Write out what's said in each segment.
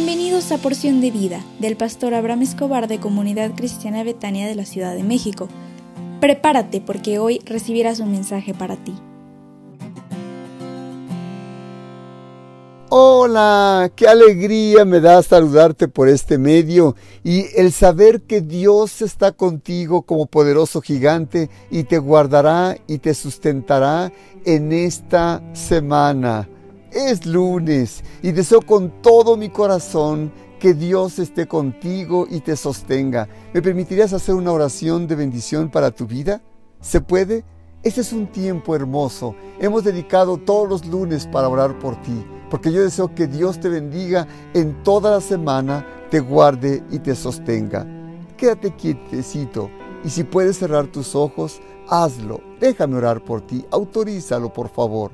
Bienvenidos a Porción de Vida del pastor Abraham Escobar de Comunidad Cristiana Betania de la Ciudad de México. Prepárate porque hoy recibirás un mensaje para ti. Hola, qué alegría me da saludarte por este medio y el saber que Dios está contigo como poderoso gigante y te guardará y te sustentará en esta semana. Es lunes y deseo con todo mi corazón que Dios esté contigo y te sostenga. ¿Me permitirías hacer una oración de bendición para tu vida? ¿Se puede? Este es un tiempo hermoso. Hemos dedicado todos los lunes para orar por ti, porque yo deseo que Dios te bendiga en toda la semana, te guarde y te sostenga. Quédate quietecito y si puedes cerrar tus ojos, hazlo. Déjame orar por ti. Autorízalo, por favor.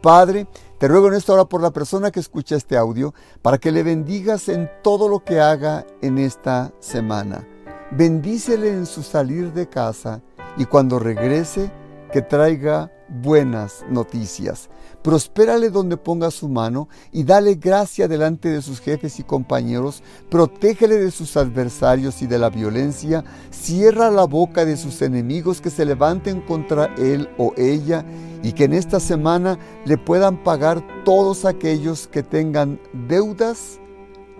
Padre, te ruego en esta hora por la persona que escucha este audio, para que le bendigas en todo lo que haga en esta semana. Bendícele en su salir de casa y cuando regrese, que traiga buenas noticias. Prospérale donde ponga su mano y dale gracia delante de sus jefes y compañeros. Protégele de sus adversarios y de la violencia. Cierra la boca de sus enemigos que se levanten contra él o ella y que en esta semana le puedan pagar todos aquellos que tengan deudas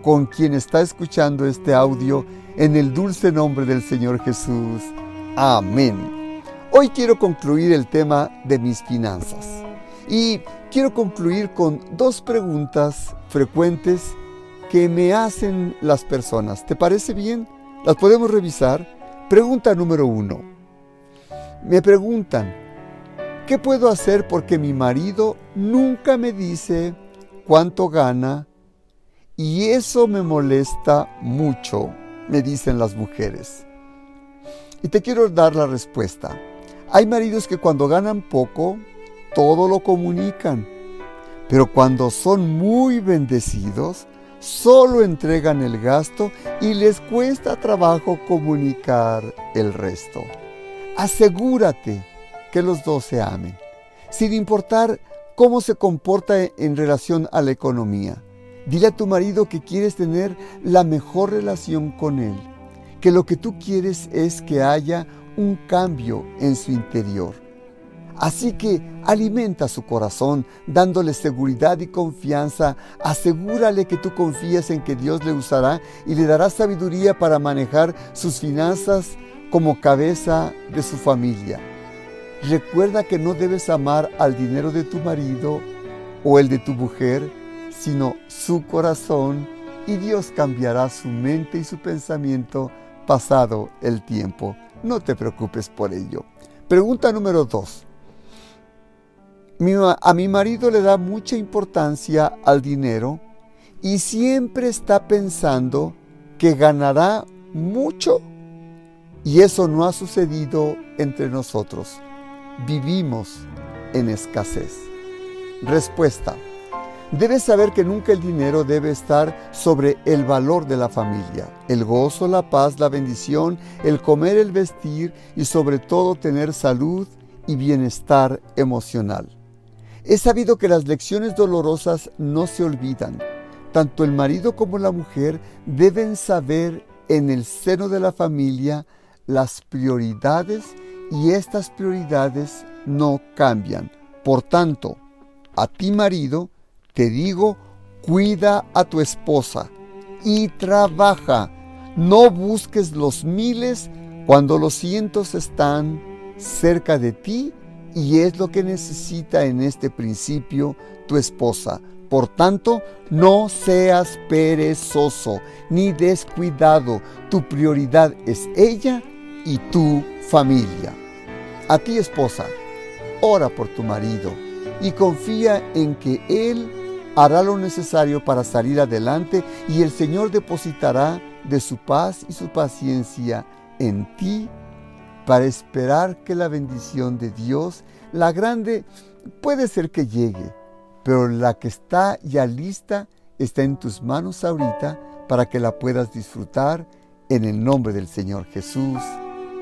con quien está escuchando este audio en el dulce nombre del Señor Jesús. Amén. Hoy quiero concluir el tema de mis finanzas y quiero concluir con dos preguntas frecuentes que me hacen las personas. ¿Te parece bien? Las podemos revisar. Pregunta número uno. Me preguntan, ¿qué puedo hacer porque mi marido nunca me dice cuánto gana y eso me molesta mucho? Me dicen las mujeres. Y te quiero dar la respuesta. Hay maridos que cuando ganan poco, todo lo comunican, pero cuando son muy bendecidos, solo entregan el gasto y les cuesta trabajo comunicar el resto. Asegúrate que los dos se amen, sin importar cómo se comporta en relación a la economía. Dile a tu marido que quieres tener la mejor relación con él, que lo que tú quieres es que haya un cambio en su interior. Así que alimenta su corazón dándole seguridad y confianza. Asegúrale que tú confías en que Dios le usará y le dará sabiduría para manejar sus finanzas como cabeza de su familia. Recuerda que no debes amar al dinero de tu marido o el de tu mujer, sino su corazón y Dios cambiará su mente y su pensamiento pasado el tiempo. No te preocupes por ello. Pregunta número dos. a mi marido le da mucha importancia al dinero y siempre está pensando que ganará mucho y eso no ha sucedido entre nosotros. Vivimos en escasez. Respuesta. Debes saber que nunca el dinero debe estar sobre el valor de la familia. El gozo, la paz, la bendición, el comer, el vestir y sobre todo tener salud y bienestar emocional. He sabido que las lecciones dolorosas no se olvidan. Tanto el marido como la mujer deben saber en el seno de la familia las prioridades y estas prioridades no cambian. Por tanto, a ti marido, te digo, cuida a tu esposa y trabaja. No busques los miles cuando los cientos están cerca de ti y es lo que necesita en este principio tu esposa. Por tanto, no seas perezoso ni descuidado. Tu prioridad es ella y tu familia. A ti esposa, ora por tu marido y confía en que él hará lo necesario para salir adelante y el Señor depositará de su paz y su paciencia en ti para esperar que la bendición de Dios, la grande, puede ser que llegue, pero la que está ya lista está en tus manos ahorita para que la puedas disfrutar en el nombre del Señor Jesús.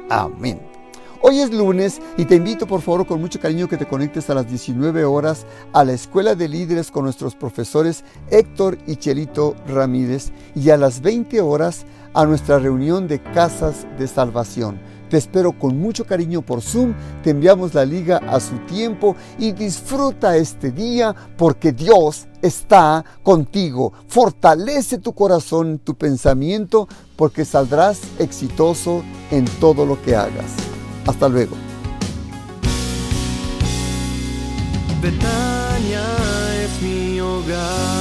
Amén. Hoy es lunes y te invito por favor con mucho cariño que te conectes a las 19 horas a la Escuela de Líderes con nuestros profesores Héctor y Chelito Ramírez y a las 20 horas a nuestra reunión de Casas de Salvación. Te espero con mucho cariño por Zoom, te enviamos la liga a su tiempo y disfruta este día porque Dios está contigo. Fortalece tu corazón, tu pensamiento, porque saldrás exitoso en todo lo que hagas. Hasta luego. Betania es mi hogar.